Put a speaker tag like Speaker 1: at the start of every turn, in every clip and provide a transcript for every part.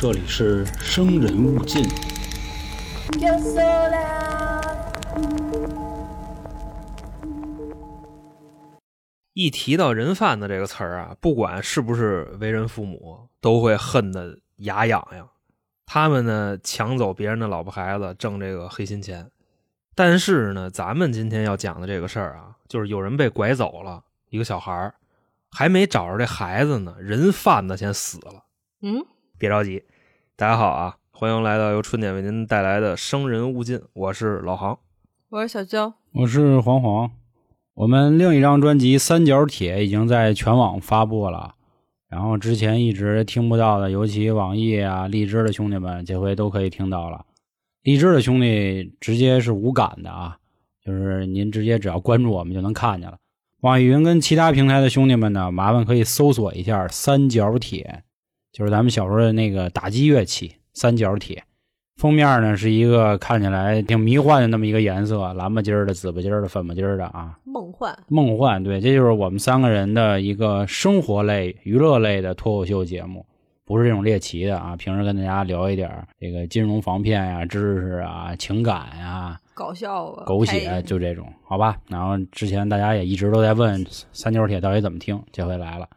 Speaker 1: 这里是生人勿近。
Speaker 2: 一提到人贩子这个词儿啊，不管是不是为人父母，都会恨得牙痒痒。他们呢，抢走别人的老婆孩子，挣这个黑心钱。但是呢，咱们今天要讲的这个事儿啊，就是有人被拐走了，一个小孩儿还没找着这孩子呢，人贩子先死了。
Speaker 3: 嗯，
Speaker 2: 别着急，大家好啊，欢迎来到由春点为您带来的《生人勿近》，我是老航。
Speaker 3: 我是小娇。
Speaker 1: 我是黄黄。我们另一张专辑《三角铁》已经在全网发布了，然后之前一直听不到的，尤其网易啊、荔枝的兄弟们，这回都可以听到了。荔枝的兄弟直接是无感的啊，就是您直接只要关注我们就能看见了。网易云跟其他平台的兄弟们呢，麻烦可以搜索一下“三角铁”，就是咱们小时候的那个打击乐器“三角铁”。封面呢是一个看起来挺迷幻的那么一个颜色，蓝吧唧儿的、紫吧唧儿的、粉吧唧儿的啊，
Speaker 3: 梦幻，
Speaker 1: 梦幻。对，这就是我们三个人的一个生活类、娱乐类的脱口秀节目，不是这种猎奇的啊。平时跟大家聊一点这个金融防骗呀、知识啊、情感呀、
Speaker 3: 搞笑啊，
Speaker 1: 狗血，就这种，好吧？然后之前大家也一直都在问三角铁到底怎么听，这回来了。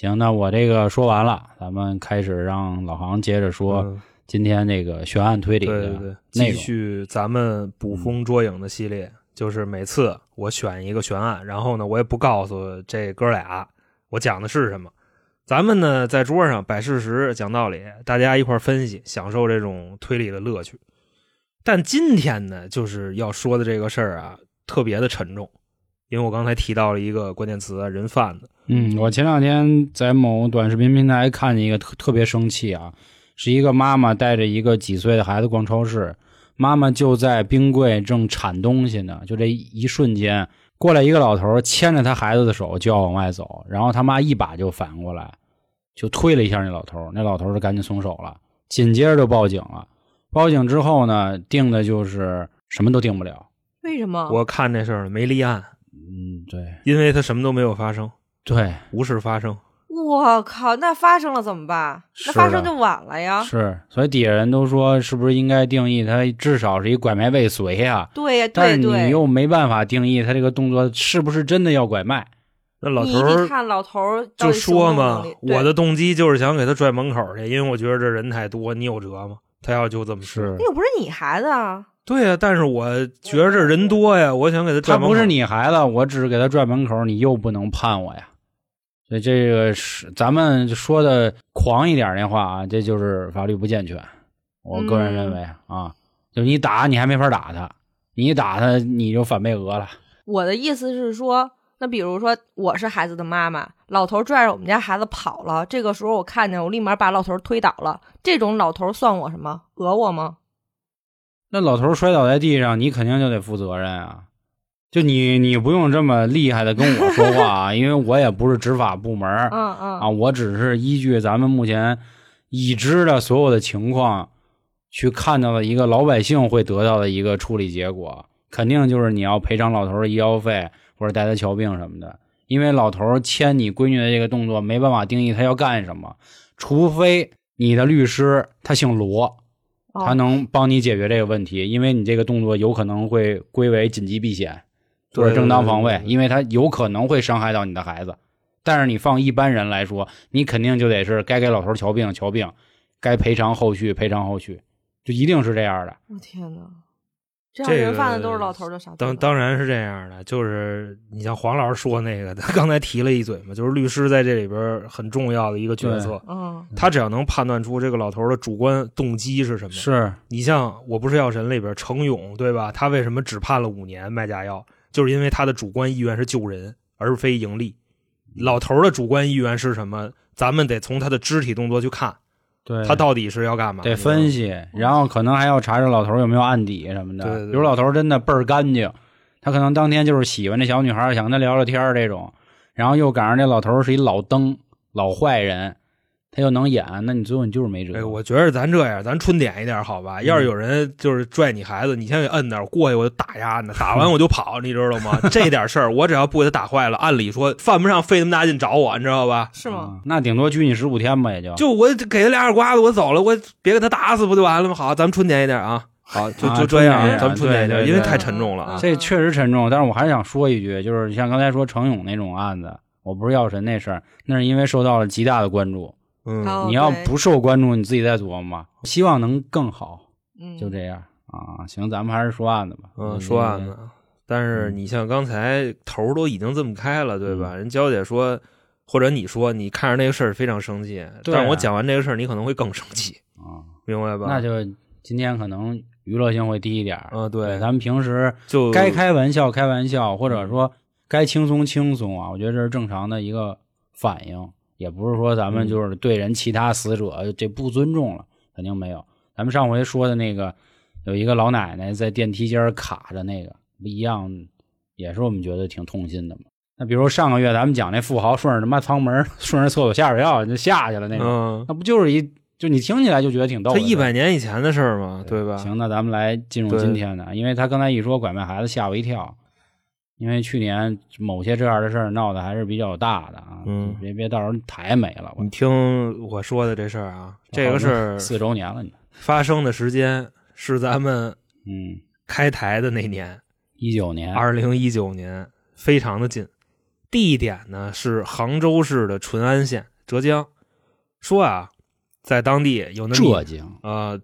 Speaker 1: 行，那我这个说完了，咱们开始让老航接着说
Speaker 2: 嗯
Speaker 1: 今天这个悬案推理的
Speaker 2: 对对对，继。续咱们捕风捉影的系列，就是每次我选一个悬案，然后呢，我也不告诉这哥俩我讲的是什么。咱们呢在桌上摆事实、讲道理，大家一块分析，享受这种推理的乐趣。但今天呢，就是要说的这个事儿啊，特别的沉重，因为我刚才提到了一个关键词啊，人贩子。
Speaker 1: 嗯，我前两天在某短视频平台看见一个特特别生气啊，是一个妈妈带着一个几岁的孩子逛超市，妈妈就在冰柜正铲东西呢，就这一瞬间，过来一个老头牵着他孩子的手就要往外走，然后他妈一把就反过来，就推了一下那老头，那老头就赶紧松手了，紧接着就报警了。报警之后呢，定的就是什么都定不了。
Speaker 3: 为什么？
Speaker 2: 我看这事儿没立案，
Speaker 1: 嗯，对
Speaker 2: 因为他什么都没有发生，
Speaker 1: 对，
Speaker 2: 无事发生。
Speaker 3: 我靠，那发生了怎么办？那发生就晚了呀。
Speaker 1: 是，所以底下人都说，是不是应该定义他至少是一拐卖未遂呀、
Speaker 3: 对呀，
Speaker 1: 但是你。又没办法定义他这个动作是不是真的要拐卖。
Speaker 2: 那老头儿
Speaker 3: 看老头儿
Speaker 2: 就说嘛我的动机就是想给他拽门口去，因为我觉得这人太多，你有辙吗？他要就这么说，
Speaker 3: 那又不是你孩子啊。
Speaker 2: 对呀、但是我觉得这人多呀，我想给他拽门口。
Speaker 1: 他不是你孩子，我只是给他拽门口，你又不能判我呀。所以这个是咱们说的狂一点的话啊，这就是法律不健全。我个人认为啊，就你打你还没法打他，你一打他你就反被讹了。
Speaker 3: 我的意思是说，那比如说我是孩子的妈妈，老头儿拽着我们家孩子跑了，这个时候我看见，我立马把老头儿推倒了，这种老头儿算我什么？讹我吗？
Speaker 1: 那老头摔倒在地上，你肯定就得负责任啊！就你，你不用这么厉害的跟我说话啊，因为我也不是执法部门儿
Speaker 3: 嗯嗯
Speaker 1: 啊，我只是依据咱们目前已知的所有的情况，去看到的一个老百姓会得到的一个处理结果，肯定就是你要赔偿老头的医药费或者带他瞧病什么的，因为老头牵你闺女的这个动作没办法定义他要干什么，除非你的律师他姓罗。
Speaker 3: 哦
Speaker 1: 他能帮你解决这个问题，因为你这个动作有可能会归为紧急避险或者正当防卫因为他有可能会伤害到你的孩子。但是你放一般人来说，你肯定就得是该给老头瞧病瞧病，该赔偿后续赔偿后续，就一定是这样的。
Speaker 3: 我天哪，这样人贩
Speaker 2: 个
Speaker 3: 子都是老头儿的傻
Speaker 2: 当当然是这样的，就是你像黄老师说那个，他刚才提了一嘴嘛，就是律师在这里边很重要的一个角色，
Speaker 3: 嗯
Speaker 2: 他只要能判断出这个老头的主观动机是什么。
Speaker 1: 是，
Speaker 2: 你像《我不是药神》里边程勇，对吧？他为什么只判了五年卖假药？就是因为他的主观意愿是救人，而非盈利。老头的主观意愿是什么？咱们得从他的肢体动作去看，
Speaker 1: 对，
Speaker 2: 他到底是要干嘛？
Speaker 1: 得分析，然后可能还要查查老头有没有案底什么的。
Speaker 2: 对对对
Speaker 1: 比如老头真的倍儿干净，他可能当天就是喜欢这小女孩，想跟她聊聊天儿这种，然后又赶上这老头是一老登老坏人，他又能演，那你最后你就是没辙。
Speaker 2: 哎，我觉得咱这样，咱春点一点好吧？要是有人就是拽你孩子，你先给摁那儿，过去我就打压呢，打完我就跑，你知道吗？这点事儿，我只要不给他打坏了，按理说犯不上费那么大劲找我，你知道吧？
Speaker 3: 是吗？
Speaker 1: 啊那顶多拘你十五天吧，也就
Speaker 2: 就我给他俩耳刮子，我走了，我别给他打死不就完了吗？好，咱们春点一点啊。好，就
Speaker 1: 啊
Speaker 2: 就这样，
Speaker 1: 啊
Speaker 2: 咱们春点一点，因为太沉重了啊。
Speaker 1: 这确实沉重。但是我还是想说一句，就是像刚才说程勇那种案子，我不是药神那事儿，那是因为受到了极大的关注。
Speaker 2: 嗯，
Speaker 3: 哦
Speaker 1: 你要不受关注，你自己再琢磨吧。希望能更好，
Speaker 3: 嗯，
Speaker 1: 就这样啊。行，咱们还是说案子吧。
Speaker 2: 嗯，说案子。但是你像刚才头儿都已经这么开了，对吧？人娇姐说，或者你说，你看着那个事儿非常生气，
Speaker 1: 啊
Speaker 2: 但是我讲完这个事儿，你可能会更生气，
Speaker 1: 啊，
Speaker 2: 明白吧？
Speaker 1: 那就今天可能娱乐性会低一点儿。
Speaker 2: 啊，对，
Speaker 1: 咱们平时
Speaker 2: 就
Speaker 1: 该开玩笑开玩笑，或者说该轻松轻松啊，我觉得这是正常的一个反应，也不是说咱们就是对人其他死者这不尊重了，肯定没有。咱们上回说的那个有一个老奶奶在电梯间卡着那个，不一样，也是我们觉得挺痛心的嘛。那比如上个月咱们讲那富豪顺着他妈舱门顺着厕所下水道就下去了那那不就是一就你听起来就觉得挺逗的。
Speaker 2: 他一百年以前的事儿嘛，对吧？
Speaker 1: 行，那咱们来进入今天的，因为他刚才一说拐卖孩子，吓我一跳。因为去年某些这样的事儿闹得还是比较大的啊，
Speaker 2: 嗯
Speaker 1: 别别到时候台没了，
Speaker 2: 你听我说的这事儿啊，这个是
Speaker 1: 四周年了，你
Speaker 2: 发生的时间是咱们
Speaker 1: 嗯，
Speaker 2: 开台的那年，
Speaker 1: 一九年，
Speaker 2: 二零一九年，非常的近。地点呢是杭州市的淳安县，浙江。说啊，在当地有那
Speaker 1: 浙江
Speaker 2: 啊，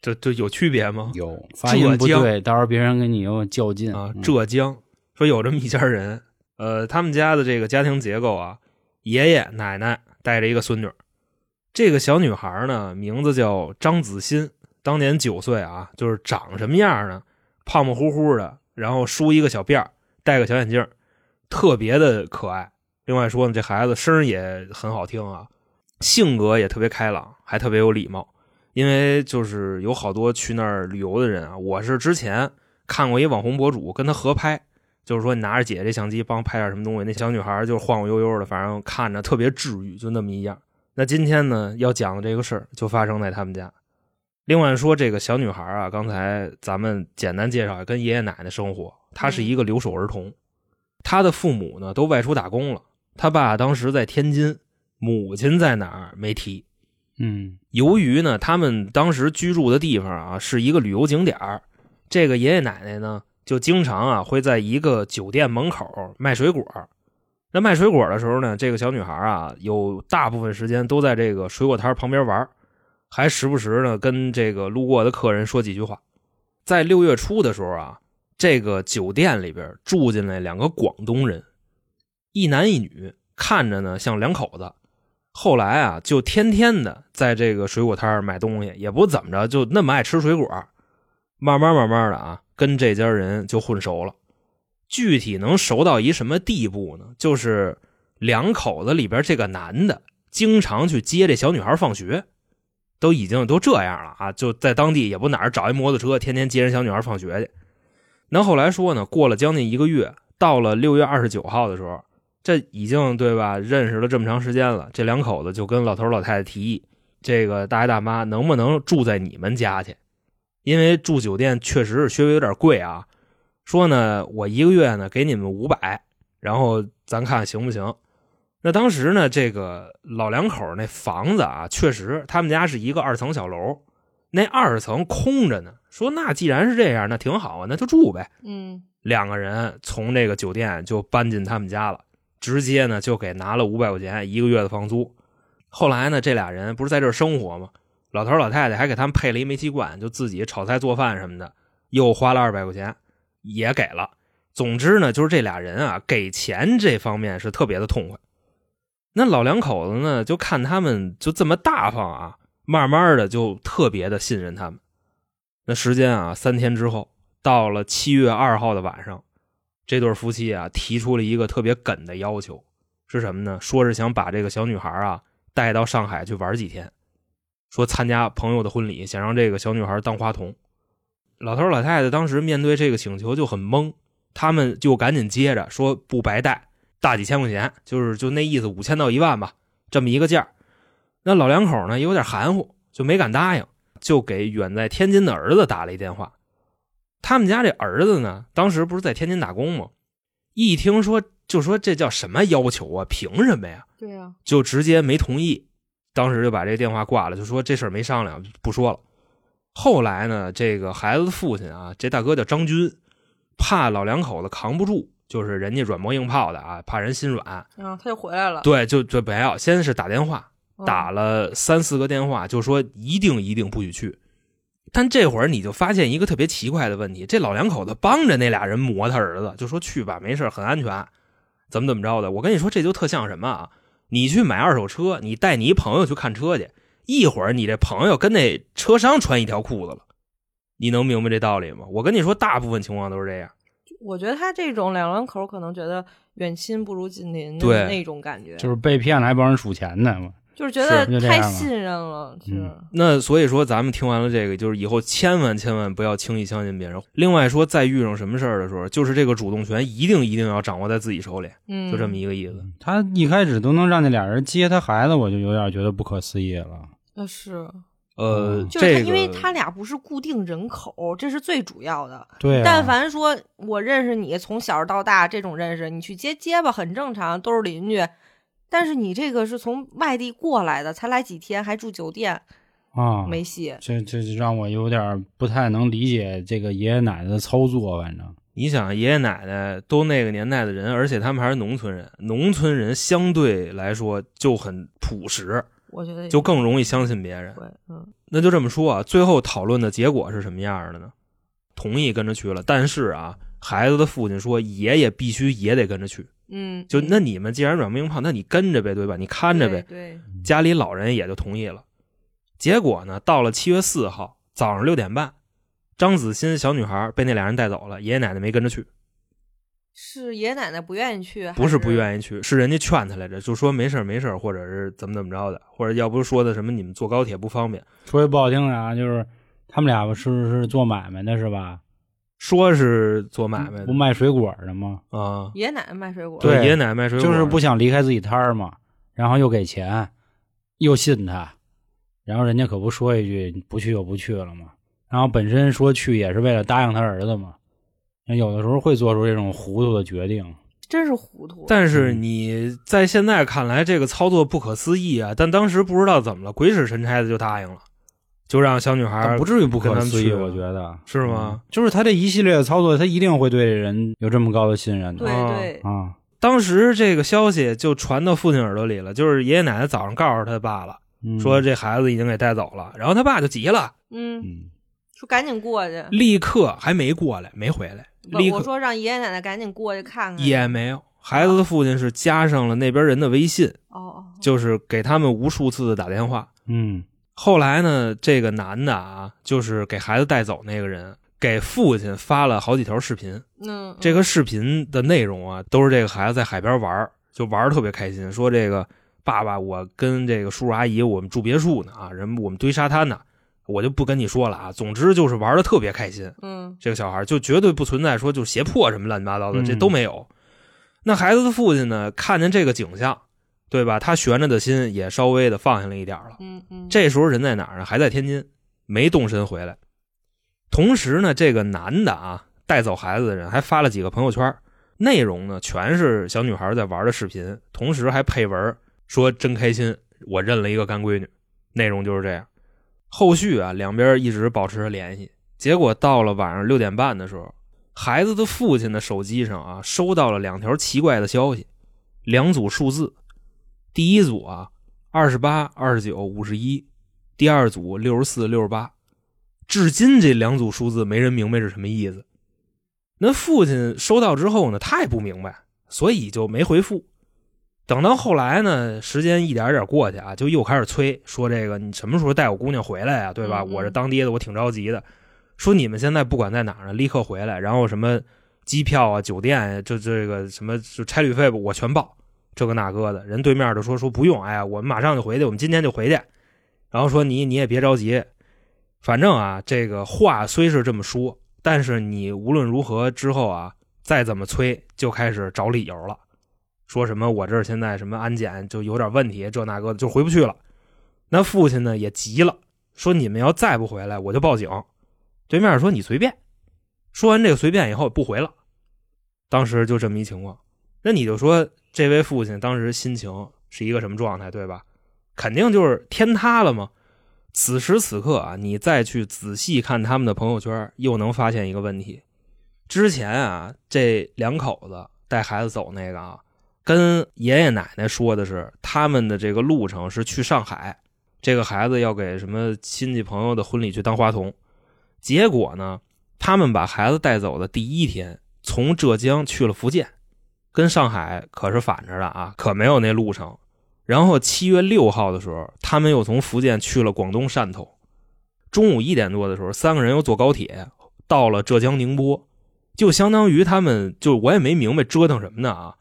Speaker 2: 这这有区别吗？
Speaker 1: 有发音不对，到时候别人跟你又较劲
Speaker 2: 啊，
Speaker 1: 嗯
Speaker 2: 浙江说有这么一家人，呃，他们家的这个家庭结构啊，爷爷奶奶带着一个孙女，这个小女孩呢名字叫张子欣，当年九岁啊，就是长什么样呢？胖胖乎乎的，然后梳一个小辫儿，戴个小眼镜，特别的可爱。另外说呢，这孩子声也很好听啊，性格也特别开朗，还特别有礼貌。因为就是有好多去那儿旅游的人啊，我是之前看过一网红博主跟他合拍，就是说你拿着姐这相机帮拍点什么东西，那小女孩就是晃晃悠悠的，反正看着特别治愈，就那么一样。那今天呢要讲的这个事儿就发生在他们家。另外说这个小女孩啊，刚才咱们简单介绍跟爷爷奶奶生活，她是一个留守儿童，她的父母呢都外出打工了，她爸当时在天津，母亲在哪儿没提。
Speaker 1: 嗯
Speaker 2: 由于呢，他们当时居住的地方啊是一个旅游景点儿这个爷爷奶奶呢就经常啊会在一个酒店门口卖水果。那卖水果的时候呢，这个小女孩啊有大部分时间都在这个水果摊旁边玩，还时不时呢跟这个路过的客人说几句话。在六月初的时候啊，这个酒店里边住进来两个广东人，一男一女，看着呢像两口子。后来啊，就天天的在这个水果摊买东西，也不怎么着，就那么爱吃水果。慢慢慢慢的啊，跟这家人就混熟了。具体能熟到一什么地步呢？就是两口子里边这个男的经常去接这小女孩放学，都已经都这样了啊！就在当地也不哪儿找一摩托车，天天接人小女孩放学去。那后来说呢，过了将近一个月，到了六月二十九号的时候，这已经对吧？认识了这么长时间了，这两口子就跟老头老太太提议，这个大爷大妈能不能住在你们家去？因为住酒店确实是稍微有点贵啊。说呢，我一个月呢给你们五百，然后咱看行不行？那当时呢，这个老两口那房子啊，确实他们家是一个二层小楼，那二层空着呢。说那既然是这样，那挺好啊，那就住呗。
Speaker 3: 嗯
Speaker 2: 两个人从这个酒店就搬进他们家了，直接呢就给拿了五百块钱一个月的房租。后来呢，这俩人不是在这儿生活吗？老头老太太还给他们配了一煤气罐，就自己炒菜做饭什么的，又花了二百块钱，也给了。总之呢，就是这俩人啊，给钱这方面是特别的痛快。那老两口子呢，就看他们就这么大方啊，慢慢的就特别的信任他们。那时间啊，三天之后，到了七月二号的晚上，这对夫妻啊提出了一个特别梗的要求，是什么呢？说是想把这个小女孩啊带到上海去玩几天，说参加朋友的婚礼，想让这个小女孩当花童。老头老太太当时面对这个请求就很懵，他们就赶紧接着说不白带，大几千块钱，就是就那意思，五千到一万吧，这么一个价那老两口呢也有点含糊，就没敢答应，就给远在天津的儿子打了一电话。他们家这儿子呢，当时不是在天津打工吗？一听说就说这叫什么要求啊？凭什么呀？
Speaker 3: 对呀、
Speaker 2: 就直接没同意，当时就把这个电话挂了，就说这事儿没商量，不说了。后来呢，这个孩子的父亲啊，这大哥叫张军，怕老两口子扛不住，就是人家软磨硬泡的啊，怕人心软，
Speaker 3: 嗯，他就回来了，
Speaker 2: 对，就就没有，先是打电话，
Speaker 3: 嗯
Speaker 2: 打了三四个电话，就说一定一定不许去。但这会儿你就发现一个特别奇怪的问题，这老两口子帮着那俩人磨他儿子，就说去吧，没事，很安全，怎么怎么着的。我跟你说，这就特像什么啊？你去买二手车，你带你一朋友去看车去，一会儿你这朋友跟那车商穿一条裤子了，你能明白这道理吗？我跟你说，大部分情况都是这样。
Speaker 3: 我觉得他这种两两口可能觉得远亲不如近邻的
Speaker 2: 对
Speaker 3: 那种感觉，
Speaker 1: 就是被骗了还帮人数钱呢嘛。
Speaker 3: 就是觉得太信任了，是、
Speaker 1: 嗯
Speaker 2: 那所以说，咱们听完了这个，就是以后千万千万不要轻易相信别人。另外说，再遇上什么事儿的时候，就是这个主动权一定一定要掌握在自己手里，
Speaker 3: 嗯，
Speaker 2: 就这么一个意思。
Speaker 1: 他一开始都能让那俩人接他孩子，我就有点觉得不可思议了。
Speaker 3: 那是，
Speaker 2: 呃，
Speaker 1: 嗯
Speaker 3: 就是他，因为他俩不是固定人口，这是最主要的。
Speaker 1: 对、啊，
Speaker 3: 但凡说我认识你，从小到大这种认识，你去接接吧很正常，都是邻居。但是你这个是从外地过来的，才来几天，还住酒店，
Speaker 1: 啊，
Speaker 3: 没戏。
Speaker 1: 这这就让我有点不太能理解这个爷爷奶奶的操作，反正
Speaker 2: 你想，爷爷奶奶都那个年代的人，而且他们还是农村人，农村人相对来说就很朴实，
Speaker 3: 我觉得
Speaker 2: 就更容易相信别人。那就这么说啊，最后讨论的结果是什么样的呢？同意跟着去了，但是啊，孩子的父亲说爷爷必须也得跟着去。
Speaker 3: 嗯，
Speaker 2: 就
Speaker 3: 嗯
Speaker 2: 那你们既然软磨硬泡，那你跟着呗，对吧？你看着呗。
Speaker 3: 对，
Speaker 2: 家里老人也就同意了。结果呢，到了七月四号早上六点半，张子欣小女孩被那俩人带走了，爷爷奶奶没跟着去，
Speaker 3: 是爷爷奶奶不愿意去，
Speaker 2: 不是不。愿意去，是人家劝他来着，就说没事儿没事儿或者是怎么怎么着的，或者要不是说的什么你们坐高铁不方便，
Speaker 1: 说句不好听的啊，就是他们俩是是做买卖的是吧？
Speaker 2: 说是做买卖的
Speaker 1: 不卖水果的吗？
Speaker 2: 啊，
Speaker 3: 爷爷奶奶卖水果，
Speaker 1: 对
Speaker 2: 爷爷奶奶卖水果
Speaker 1: 就是不想离开自己摊儿嘛，然后又给钱，又信他，然后人家可不说一句不去就不去了嘛。然后本身说去也是为了答应他儿子嘛。那有的时候会做出这种糊涂的决定。
Speaker 3: 真是糊涂。
Speaker 2: 但是你在现在看来，这个操作不可思议啊！但当时不知道怎么了，鬼使神差的就答应了，就让小女孩
Speaker 1: 不至于不可思议，我觉得。
Speaker 2: 是吗？
Speaker 1: 嗯。就是他这一系列的操作，他一定会对人有这么高的信任的。
Speaker 3: 对
Speaker 2: 啊。
Speaker 3: 对，
Speaker 1: 啊，
Speaker 2: 当时这个消息就传到父亲耳朵里了，就是爷爷奶奶早上告诉他爸了，
Speaker 1: 嗯。
Speaker 2: 说这孩子已经给带走了，然后他爸就急了，
Speaker 3: 嗯，
Speaker 1: 嗯，
Speaker 3: 说赶紧过去。
Speaker 2: 立刻还没过来，没回来，立刻。
Speaker 3: 我说让爷爷奶奶赶紧过去看看。
Speaker 2: 也没有。孩子的父亲是加上了那边人的微信，
Speaker 3: 哦哦，
Speaker 2: 就是给他们无数次的打电话。
Speaker 1: 嗯
Speaker 2: 后来呢，这个男的啊，就是给孩子带走那个人，给父亲发了好几条视频。
Speaker 3: 嗯，
Speaker 2: 这个视频的内容啊，都是这个孩子在海边玩儿，就玩的特别开心。说这个爸爸，我跟这个叔叔阿姨，我们住别墅呢啊，人我们堆沙滩呢，我就不跟你说了啊。总之就是玩的特别开心。
Speaker 3: 嗯
Speaker 2: 这个小孩就绝对不存在说就胁迫什么乱七八糟的，
Speaker 1: 嗯
Speaker 2: 这都没有。那孩子的父亲呢，看见这个景象，对吧？他悬着的心也稍微的放下了一点了。
Speaker 3: 嗯嗯，
Speaker 2: 这时候人在哪儿呢？还在天津，没动身回来。同时呢，这个男的啊，带走孩子的人还发了几个朋友圈，内容呢全是小女孩在玩的视频，同时还配文说真开心，我认了一个干闺女。内容就是这样。后续啊，两边一直保持着联系。结果到了晚上六点半的时候，孩子的父亲的手机上啊，收到了两条奇怪的消息，两组数字。第一组啊，二十八、二十九、五十一；第二组六十四、六十八。至今这两组数字没人明白是什么意思。那父亲收到之后呢，他也不明白，所以就没回复。等到后来呢，时间一点点过去啊，就又开始催，说这个你什么时候带我姑娘回来呀、对吧？我这当爹的，我挺着急的。说你们现在不管在哪儿呢，立刻回来，然后什么机票啊、酒店啊，就这个什么就差旅费吧，我全报。这个那个的人对面就说说不用，哎呀，我们马上就回去，我们今天就回去。然后说你你也别着急，反正啊，这个话虽是这么说，但是你无论如何之后啊，再怎么催，就开始找理由了，说什么我这现在什么安检就有点问题，这那个的就回不去了。那父亲呢也急了，说你们要再不回来，我就报警。对面说你随便。说完这个随便以后不回了。当时就这么一情况，那你就说这位父亲当时心情是一个什么状态，对吧？肯定就是天塌了吗？此时此刻啊，你再去仔细看他们的朋友圈，又能发现一个问题：之前啊，这两口子带孩子走那个啊，跟爷爷奶奶说的是他们的这个路程是去上海，这个孩子要给什么亲戚朋友的婚礼去当花童。结果呢，他们把孩子带走的第一天，从浙江去了福建，跟上海可是反着的啊，可没有那路程。然后七月六号的时候，他们又从福建去了广东汕头。中午一点多的时候，三个人又坐高铁到了浙江宁波，就相当于他们就我也没明白折腾什么呢啊。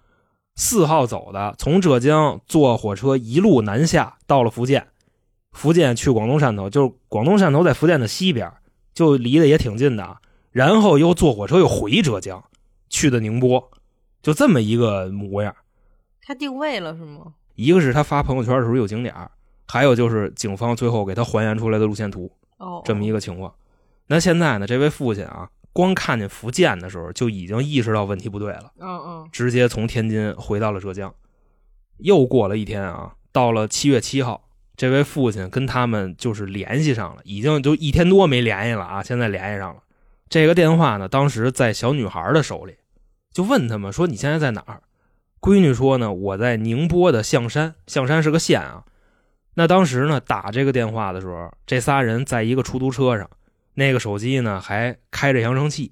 Speaker 2: 四号走的，从浙江坐火车一路南下到了福建，福建去广东汕头，就是广东汕头在福建的西边，就离得也挺近的。然后又坐火车又回浙江，去的宁波，就这么一个模样。
Speaker 3: 他定位了是吗？
Speaker 2: 一个是他发朋友圈的时候有景点还有就是警方最后给他还原出来的路线图，
Speaker 3: 哦，
Speaker 2: 这么一个情况。那现在呢，这位父亲啊，光看见福建的时候就已经意识到问题不对了，
Speaker 3: 嗯嗯，
Speaker 2: 直接从天津回到了浙江。又过了一天啊，到了七月七号，这位父亲跟他们就是联系上了，已经就一天多没联系了啊，现在联系上了。这个电话呢，当时在小女孩的手里，就问他们说：“你现在在哪儿？”闺女说呢，我在宁波的象山，象山是个县啊。那当时呢，打这个电话的时候，这仨人在一个出租车上，那个手机呢还开着扬声器。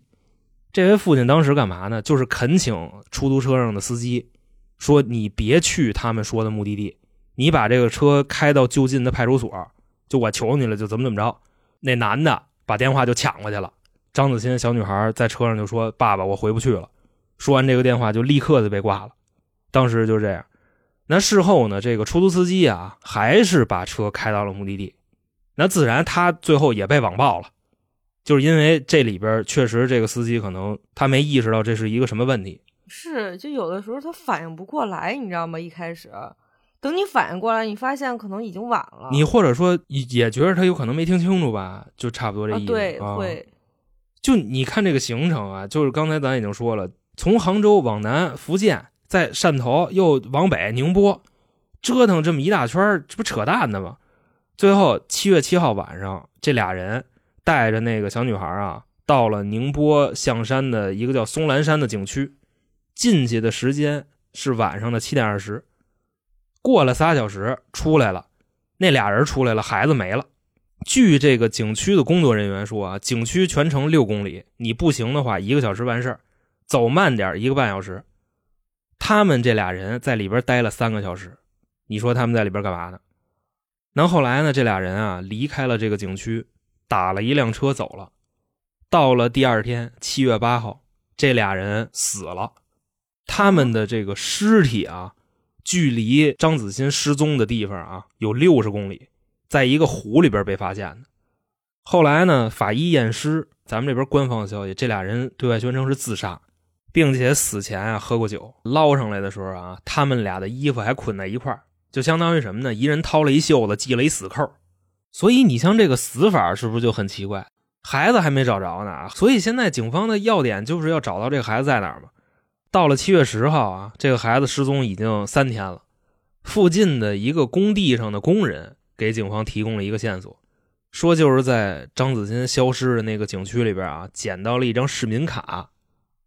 Speaker 2: 这位父亲当时干嘛呢？就是恳请出租车上的司机说：“你别去他们说的目的地，你把这个车开到就近的派出所，就我求你了，就怎么怎么着。”那男的把电话就抢过去了。张子欣小女孩在车上就说：“爸爸，我回不去了。”说完这个电话就立刻就被挂了。当时就这样，那事后呢？这个出租司机啊，还是把车开到了目的地，那自然他最后也被网暴了，就是因为这里边确实这个司机可能他没意识到这是一个什么问题。
Speaker 3: 是，就有的时候他反应不过来，你知道吗？一开始，等你反应过来，你发现可能已经晚了。
Speaker 2: 你或者说也觉得他有可能没听清楚吧，就差不多这意思。
Speaker 3: 对，
Speaker 2: 啊、
Speaker 3: 会。
Speaker 2: 就你看这个行程啊，就是刚才咱已经说了，从杭州往南，福建。在汕头又往北宁波，折腾这么一大圈这不扯淡的吗？最后七月七号晚上，这俩人带着那个小女孩啊，到了宁波象山的一个叫松兰山的景区，进去的时间是晚上的七点二十。过了仨小时出来了，那俩人出来了，孩子没了。据这个景区的工作人员说啊，景区全程六公里，你步行的话一个小时完事儿，走慢点一个半小时。他们这俩人在里边待了三个小时，你说他们在里边干嘛呢？那后来呢？这俩人啊离开了这个景区，打了一辆车走了。到了第二天，七月八号，这俩人死了。他们的这个尸体啊，距离张子欣失踪的地方啊有六十公里，在一个湖里边被发现的。后来呢，法医验尸，咱们这边官方的消息，这俩人对外宣称是自杀。并且死前啊喝过酒，捞上来的时候啊，他们俩的衣服还捆在一块就相当于什么呢？一人掏了一袖子，系了一死扣。所以你像这个死法是不是就很奇怪？孩子还没找着呢，所以现在警方的要点就是要找到这个孩子在哪儿嘛。到了七月十号啊，这个孩子失踪已经三天了。附近的一个工地上的工人给警方提供了一个线索，说就是在张子欣消失的那个景区里边啊，捡到了一张市民卡。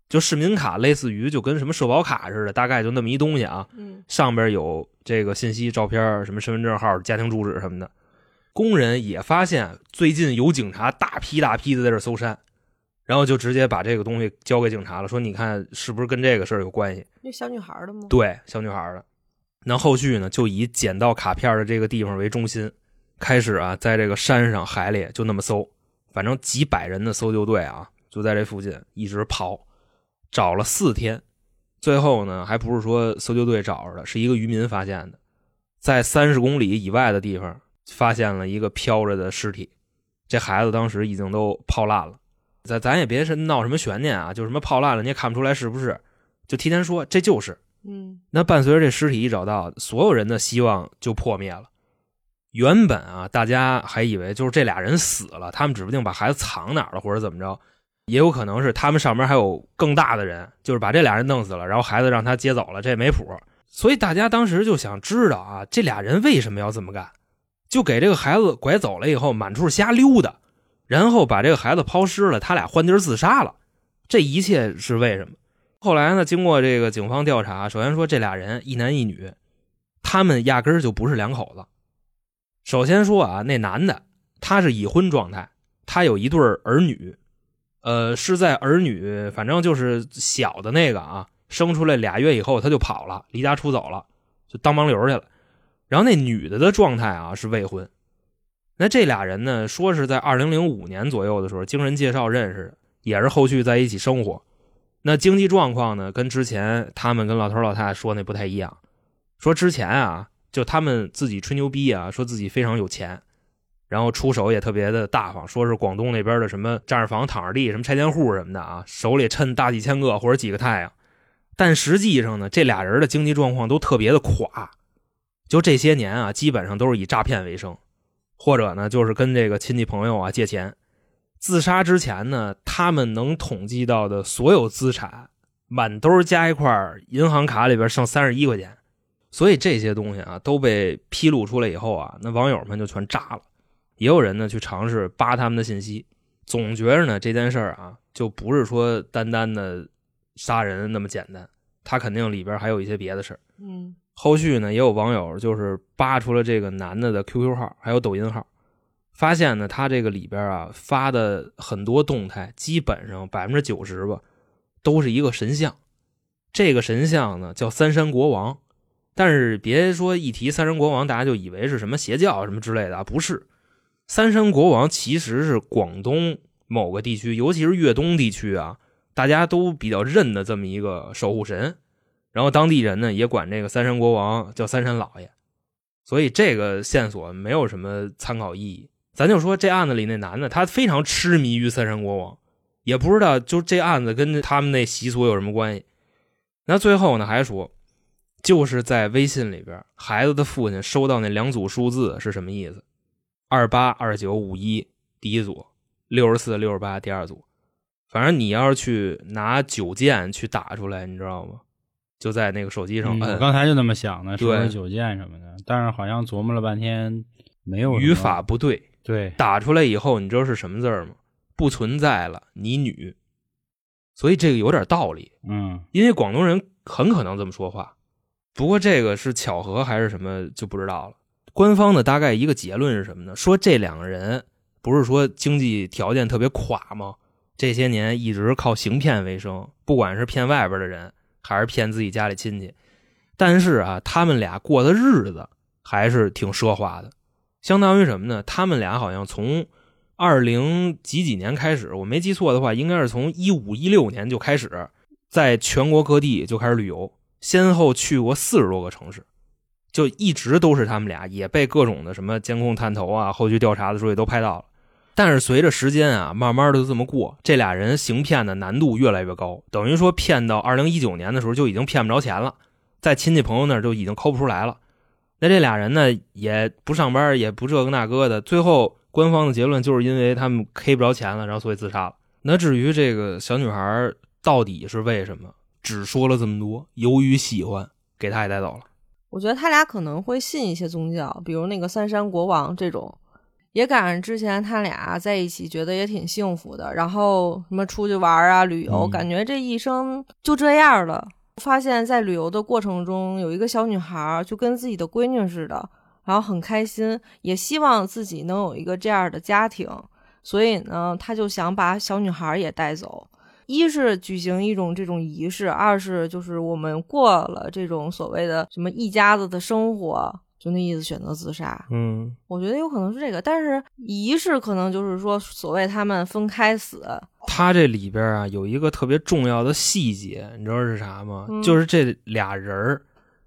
Speaker 2: 就市民卡类似于就跟什么社保卡似的，大概就那么一东西啊。
Speaker 3: 嗯，
Speaker 2: 上边有这个信息、照片、什么身份证号、家庭住址什么的。工人也发现最近有警察大批大批的在这搜山，然后就直接把这个东西交给警察了，说你看是不是跟这个事儿有关系？
Speaker 3: 那小女孩的吗？
Speaker 2: 对，小女孩的。那后续呢，就以捡到卡片的这个地方为中心，开始啊，在这个山上海里就那么搜，反正几百人的搜救队啊，就在这附近一直跑。找了四天，最后呢，还不是说搜救队找着的，是一个渔民发现的，在三十公里以外的地方发现了一个飘着的尸体，这孩子当时已经都泡烂了。咱咱也别是闹什么悬念啊，就什么泡烂了你也看不出来是不是，就提前说这就是。
Speaker 3: 嗯，
Speaker 2: 那伴随着这尸体一找到，所有人的希望就破灭了。原本啊，大家还以为就是这俩人死了，他们指不定把孩子藏哪儿了，或者怎么着，也有可能是他们上面还有更大的人，就是把这俩人弄死了，然后孩子让他接走了，这没谱。所以大家当时就想知道啊，这俩人为什么要这么干？就给这个孩子拐走了以后，满处瞎溜达，然后把这个孩子抛尸了，他俩换地自杀了。这一切是为什么？后来呢？经过这个警方调查，首先说这俩人一男一女，他们压根儿就不是两口子。首先说啊，那男的他是已婚状态，他有一对儿女，呃，是在儿女反正就是小的那个啊，生出来俩月以后他就跑了，离家出走了，就当盲流去了。然后那女的的状态啊是未婚。那这俩人呢，说是在二零零五年左右的时候经人介绍认识的，也是后续在一起生活。那经济状况呢，跟之前他们跟老头老太太说那不太一样。说之前啊，就他们自己吹牛逼啊，说自己非常有钱，然后出手也特别的大方，说是广东那边的什么占着房躺着地，什么拆迁户什么的啊，手里趁大几千个或者几个太阳。但实际上呢，这俩人的经济状况都特别的垮，就这些年啊，基本上都是以诈骗为生，或者呢就是跟这个亲戚朋友啊借钱。自杀之前呢，他们能统计到的所有资产，满兜加一块银行卡里边剩三十一块钱。所以这些东西啊都被披露出来以后啊，那网友们就全炸了。也有人呢去尝试扒他们的信息，总觉着呢这件事儿啊就不是说单单的杀人那么简单，他肯定里边还有一些别的事儿。
Speaker 3: 嗯，
Speaker 2: 后续呢也有网友就是扒出了这个男的的 QQ 号，还有抖音号。发现呢，他这个里边啊发的很多动态，基本上百分之九十吧，都是一个神像。这个神像呢叫三山国王，但是别说一提三山国王，大家就以为是什么邪教什么之类的啊，不是。三山国王其实是广东某个地区，尤其是粤东地区啊，大家都比较认的这么一个守护神。然后当地人呢也管这个三山国王叫三山老爷，所以这个线索没有什么参考意义。咱就说这案子里那男的，他非常痴迷于三山国王，也不知道就这案子跟他们那习俗有什么关系。那最后呢，还说就是在微信里边，孩子的父亲收到那两组数字是什么意思？二八二九五一第一组，六十四六十八第二组。反正你要是去拿九键去打出来，你知道吗？就在那个手机上
Speaker 1: 嗯，我刚才就那么想的，说是九键什么的，但是好像琢磨了半天，没有
Speaker 2: 语法不对。
Speaker 1: 对，
Speaker 2: 打出来以后，你知道是什么字吗？不存在了，你女。所以这个有点道理，
Speaker 1: 嗯，
Speaker 2: 因为广东人很可能这么说话。不过这个是巧合还是什么就不知道了。官方的大概一个结论是什么呢？说这两个人不是说经济条件特别垮吗？这些年一直靠行骗为生，不管是骗外边的人，还是骗自己家里亲戚。但是啊，他们俩过的日子还是挺奢华的。相当于什么呢？他们俩好像从二零几几年开始，我没记错的话，应该是从一五一六年就开始，在全国各地就开始旅游，先后去过四十多个城市，就一直都是他们俩，也被各种的什么监控探头啊，后续调查的时候也都拍到了。但是随着时间啊，慢慢的就这么过，这俩人行骗的难度越来越高，等于说骗到二零一九年的时候就已经骗不着钱了，在亲戚朋友那儿就已经抠不出来了。那这俩人呢，也不上班，也不这个那个的，最后官方的结论就是因为他们 K 不着钱了，然后所以自杀了。那至于这个小女孩到底是为什么，只说了这么多，由于喜欢，给她也带走了。
Speaker 3: 我觉得他俩可能会信一些宗教，比如那个三山国王这种，也赶上之前他俩在一起，觉得也挺幸福的，然后什么出去玩啊、旅游，感觉这一生就这样了。发现，在旅游的过程中，有一个小女孩就跟自己的闺女似的，然后很开心，也希望自己能有一个这样的家庭，所以呢，他就想把小女孩也带走。一是举行一种这种仪式，二是就是我们过了这种所谓的什么一家子的生活。就那意思，选择自杀。
Speaker 2: 嗯，
Speaker 3: 我觉得有可能是这个，但是仪式可能就是说，所谓他们分开死。
Speaker 2: 他这里边啊，有一个特别重要的细节，你知道是啥吗？就是这俩人儿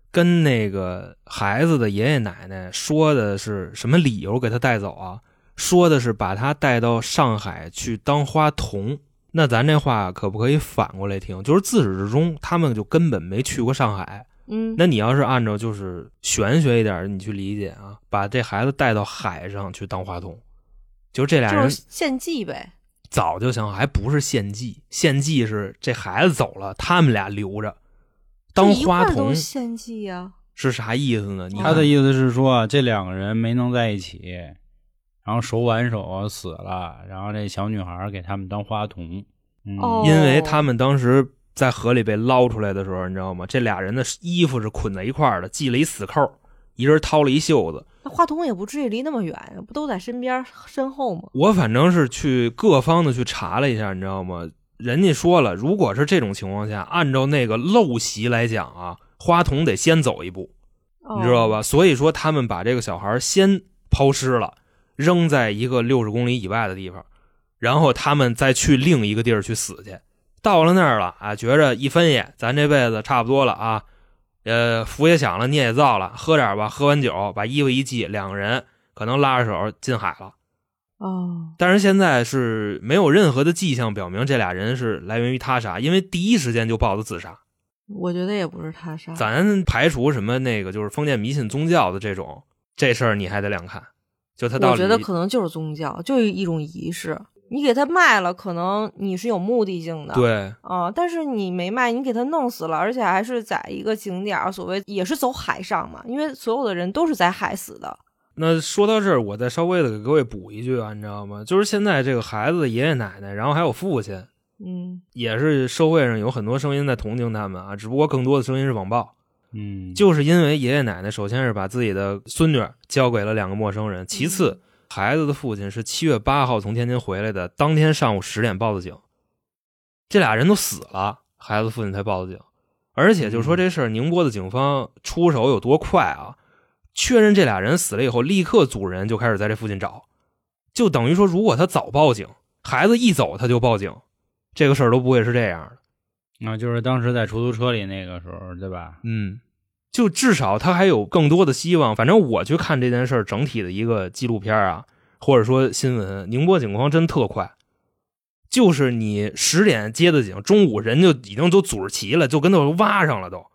Speaker 2: 跟那个孩子的爷爷奶奶说的是什么理由给他带走啊？说的是把他带到上海去当花童。那咱这话可不可以反过来听？就是自始至终，他们就根本没去过上海。
Speaker 3: 嗯，
Speaker 2: 那你要是按照就是玄学一点，你去理解啊，把这孩子带到海上去当花童，就这俩人
Speaker 3: 献祭呗。
Speaker 2: 早就想好，还不是献祭，献祭是这孩子走了，他们俩留着当花童
Speaker 3: 献祭呀、
Speaker 2: 是啥意思呢？你
Speaker 1: 他的意思是说，这两个人没能在一起，然后手挽手死了，然后这小女孩给他们当花童。嗯、
Speaker 3: 哦
Speaker 2: 因为他们当时在河里被捞出来的时候，你知道吗？这俩人的衣服是捆在一块儿的，系了一死扣，一人掏了一袖子。
Speaker 3: 那话筒也不至于离那么远，不都在身边身后吗？
Speaker 2: 我反正是去各方的去查了一下，你知道吗？人家说了，如果是这种情况下，按照那个陋习来讲啊，花童得先走一步，你知道吧？
Speaker 3: 哦？
Speaker 2: 所以说他们把这个小孩先抛尸了，扔在一个六十公里以外的地方，然后他们再去另一个地儿去死去。到了那儿了啊，觉着一分析，咱这辈子差不多了啊，呃，福也享了，孽也造了，喝点吧。喝完酒，把衣服一系，两个人可能拉着手进海了。
Speaker 3: 哦，
Speaker 2: 但是现在是没有任何的迹象表明这俩人是来源于他杀，因为第一时间就报的自杀。
Speaker 3: 我觉得也不是他杀。
Speaker 2: 咱排除什么那个就是封建迷信宗教的这种这事儿，你还得两看。就他到底
Speaker 3: 我觉得可能就是宗教，就是一种仪式。你给他卖了，可能你是有目的性的，
Speaker 2: 对
Speaker 3: 啊、但是你没卖，你给他弄死了，而且还是在一个景点儿，所谓也是走海上嘛，因为所有的人都是在海死的。
Speaker 2: 那说到这儿，我再稍微的给各位补一句啊，你知道吗？就是现在这个孩子的爷爷奶奶，然后还有父亲，
Speaker 3: 嗯，
Speaker 2: 也是社会上有很多声音在同情他们啊，只不过更多的声音是网暴。
Speaker 1: 嗯，
Speaker 2: 就是因为爷爷奶奶首先是把自己的孙女交给了两个陌生人，其次孩子的父亲是七月八号从天津回来的，当天上午十点报的警，这俩人都死了，孩子父亲才报的警，而且就说这事儿，宁波的警方出手有多快啊？确认这俩人死了以后，立刻组人就开始在这附近找，就等于说，如果他早报警，孩子一走他就报警，这个事儿都不会是这样的。
Speaker 1: 那就是当时在出租车里那个时候，对吧？
Speaker 2: 嗯，就至少他还有更多的希望。反正我去看这件事儿整体的一个纪录片啊，或者说新闻，宁波警方真特快，就是你十点接的警，中午人就已经都组织齐了，就跟那挖上了都，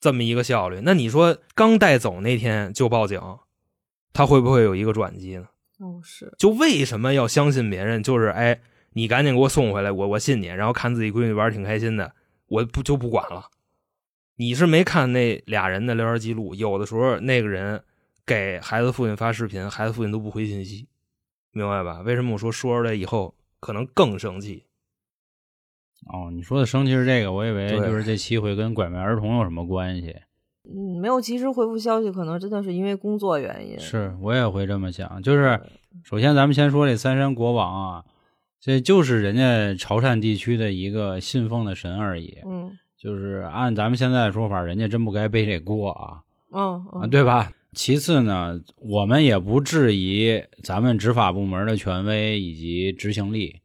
Speaker 2: 这么一个效率。那你说刚带走那天就报警，他会不会有一个转机呢？
Speaker 3: 哦是，
Speaker 2: 就为什么要相信别人？就是哎，你赶紧给我送回来，我我信你。然后看自己闺女玩挺开心的，我不就不管了。你是没看那俩人的聊天记录，有的时候那个人给孩子父亲发视频，孩子父亲都不回信息，明白吧？为什么我说说出来以后可能更生气？
Speaker 1: 哦，你说的生气是这个，我以为就是这期会跟拐卖儿童有什么关系。
Speaker 3: 嗯，没有及时回复消息，可能真的是因为工作原因。
Speaker 1: 是，我也会这么想。就是首先，咱们先说这三山国王啊，这就是人家潮汕地区的一个信奉的神而已。
Speaker 3: 嗯
Speaker 1: 就是按咱们现在的说法，人家真不该背这锅啊，
Speaker 3: 嗯，
Speaker 1: 对吧？其次呢，我们也不质疑咱们执法部门的权威以及执行力，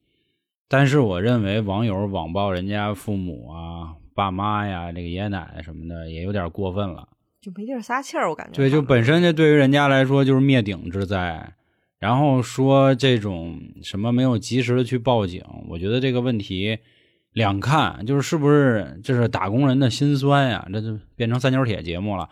Speaker 1: 但是我认为网友网暴人家父母啊、爸妈呀、这个爷爷奶奶什么的，也有点过分了。
Speaker 3: 就没地儿撒气儿，我感觉。
Speaker 1: 对，就本身这对于人家来说就是灭顶之灾，然后说这种什么没有及时的去报警，我觉得这个问题两看，就是是不是这是打工人的心酸呀？这就变成三角铁节目了，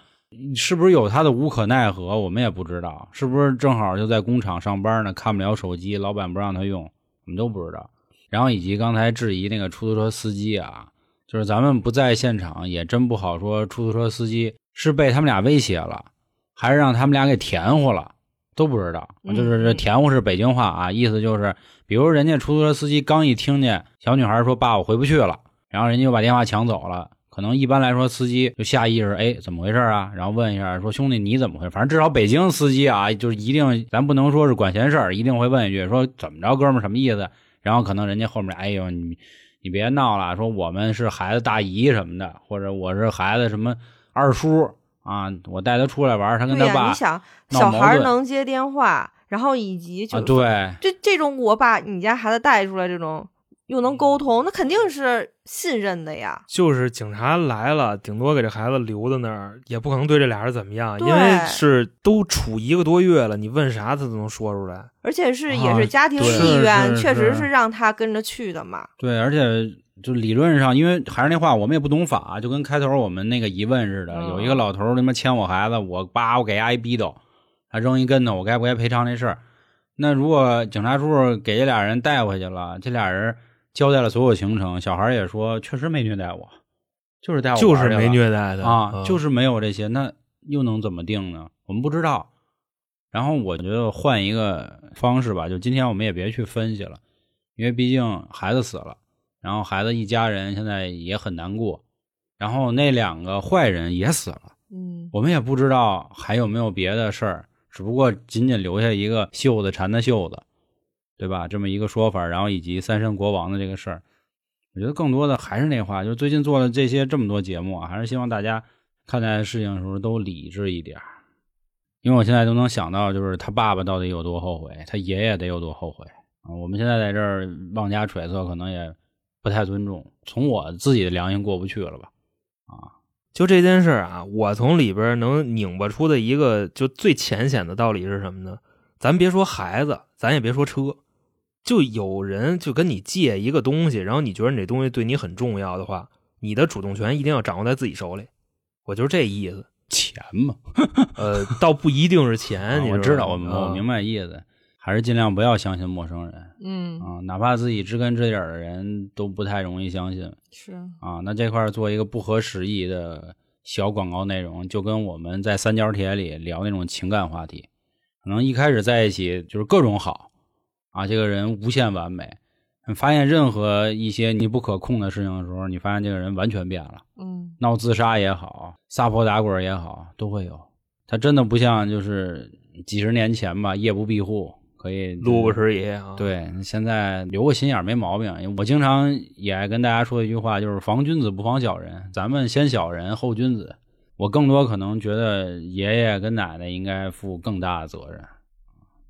Speaker 1: 是不是有他的无可奈何？我们也不知道，是不是正好就在工厂上班呢，看不了手机，老板不让他用，我们都不知道。然后以及刚才质疑那个出租车司机啊，就是咱们不在现场，也真不好说出租车司机是被他们俩威胁了，还是让他们俩给甜乎了，都不知道。
Speaker 3: 嗯
Speaker 1: 就是这甜乎是北京话啊，意思就是，比如人家出租车司机刚一听见小女孩说“爸，我回不去了”，然后人家就把电话抢走了。可能一般来说，司机就下意识，哎，怎么回事啊？然后问一下，说兄弟你怎么回事？反正至少北京司机啊，就是一定，咱不能说是管闲事儿，一定会问一句，说怎么着，哥们儿什么意思？然后可能人家后面，哎呦，你你别闹了，说我们是孩子大姨什么的，或者我是孩子什么二叔啊，我带他出来玩儿，他跟
Speaker 3: 对呀、
Speaker 1: 他爸
Speaker 3: 你想，小孩能接电话，然后以及就
Speaker 1: 啊，对，
Speaker 3: 这这种我把你家孩子带出来，这种又能沟通，那肯定是信任的呀。
Speaker 2: 就是警察来了，顶多给这孩子留在那儿，也不可能对这俩人怎么样，因为是都处一个多月了，你问啥他都能说出来。
Speaker 3: 而且是也
Speaker 1: 啊
Speaker 3: 是家庭意愿，确实
Speaker 1: 是
Speaker 3: 是让他跟着去的嘛。
Speaker 1: 对，而且就理论上，因为还是那话，我们也不懂法，就跟开头我们那个疑问似的，
Speaker 3: 嗯
Speaker 1: 有一个老头儿他妈牵我孩子，我叭我给丫一逼斗，他扔一跟头，我该不该赔偿这事儿？那如果警察叔叔给这俩人带回去了，这俩人交代了所有行程，小孩也说确实没虐待我，就是带我玩儿去了
Speaker 2: 就是没虐待的
Speaker 1: 啊，就是是没有这些，那又能怎么定呢？我们不知道。然后我觉得换一个方式吧，就今天我们也别去分析了，因为毕竟孩子死了，然后孩子一家人现在也很难过，然后那两个坏人也死了，
Speaker 3: 嗯
Speaker 1: 我们也不知道还有没有别的事儿，只不过仅仅留下一个袖子缠的袖子，对吧？这么一个说法，然后以及三山国王的这个事儿，我觉得更多的还是那话，就是最近做了这些这么多节目啊，还是希望大家看待事情的时候都理智一点儿因为我现在都能想到，就是他爸爸到底有多后悔，他爷爷得有多后悔啊！我们现在在这儿妄加揣测，可能也不太尊重，从我自己的良心过不去了吧？啊，
Speaker 2: 就这件事儿啊，我从里边能拧巴出的一个就最浅显的道理是什么呢？咱别说孩子，咱也别说车，就有人就跟你借一个东西，然后你觉得你这东西对你很重要的话，你的主动权一定要掌握在自己手里。我就是这意思。
Speaker 1: 钱嘛，
Speaker 2: 呃，倒不一定是钱，
Speaker 1: 啊
Speaker 2: 你
Speaker 1: 我知道，我我明白意思，还是尽量不要相信陌生人
Speaker 3: 嗯
Speaker 1: 啊，哪怕自己知根知底儿的人都不太容易相信
Speaker 3: 是
Speaker 1: 啊。那这块做一个不合时宜的小广告内容，就跟我们在三角铁里聊那种情感话题，可能一开始在一起就是各种好啊，这个人无限完美。你发现任何一些你不可控的事情的时候，你发现这个人完全变了。
Speaker 3: 嗯
Speaker 1: 闹自杀也好，撒泼打滚也好，都会有。他真的不像就是几十年前吧，夜不闭户可以
Speaker 2: 路不拾遗啊。，
Speaker 1: 对，现在留个心眼儿没毛病。我经常也爱跟大家说一句话，就是防君子不防小人，咱们先小人后君子。我更多可能觉得爷爷跟奶奶应该负更大的责任。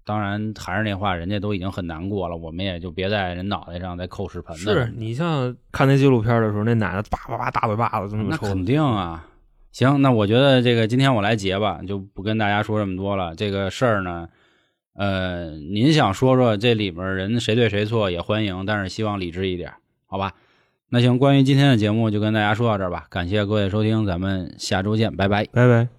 Speaker 1: 当然，还是那话，人家都已经很难过了，我们也就别在人脑袋上再扣屎盆子了。
Speaker 2: 是你像看那纪录片的时候，那奶奶叭叭叭大嘴巴子这么抽，
Speaker 1: 那肯定啊。行，那我觉得这个今天我来结吧，就不跟大家说这么多了。这个事儿呢，呃，您想说说这里边人谁对谁错也欢迎，但是希望理智一点，好吧？那行，关于今天的节目就跟大家说到这儿吧，感谢各位收听，咱们下周见，拜拜。
Speaker 2: 拜拜。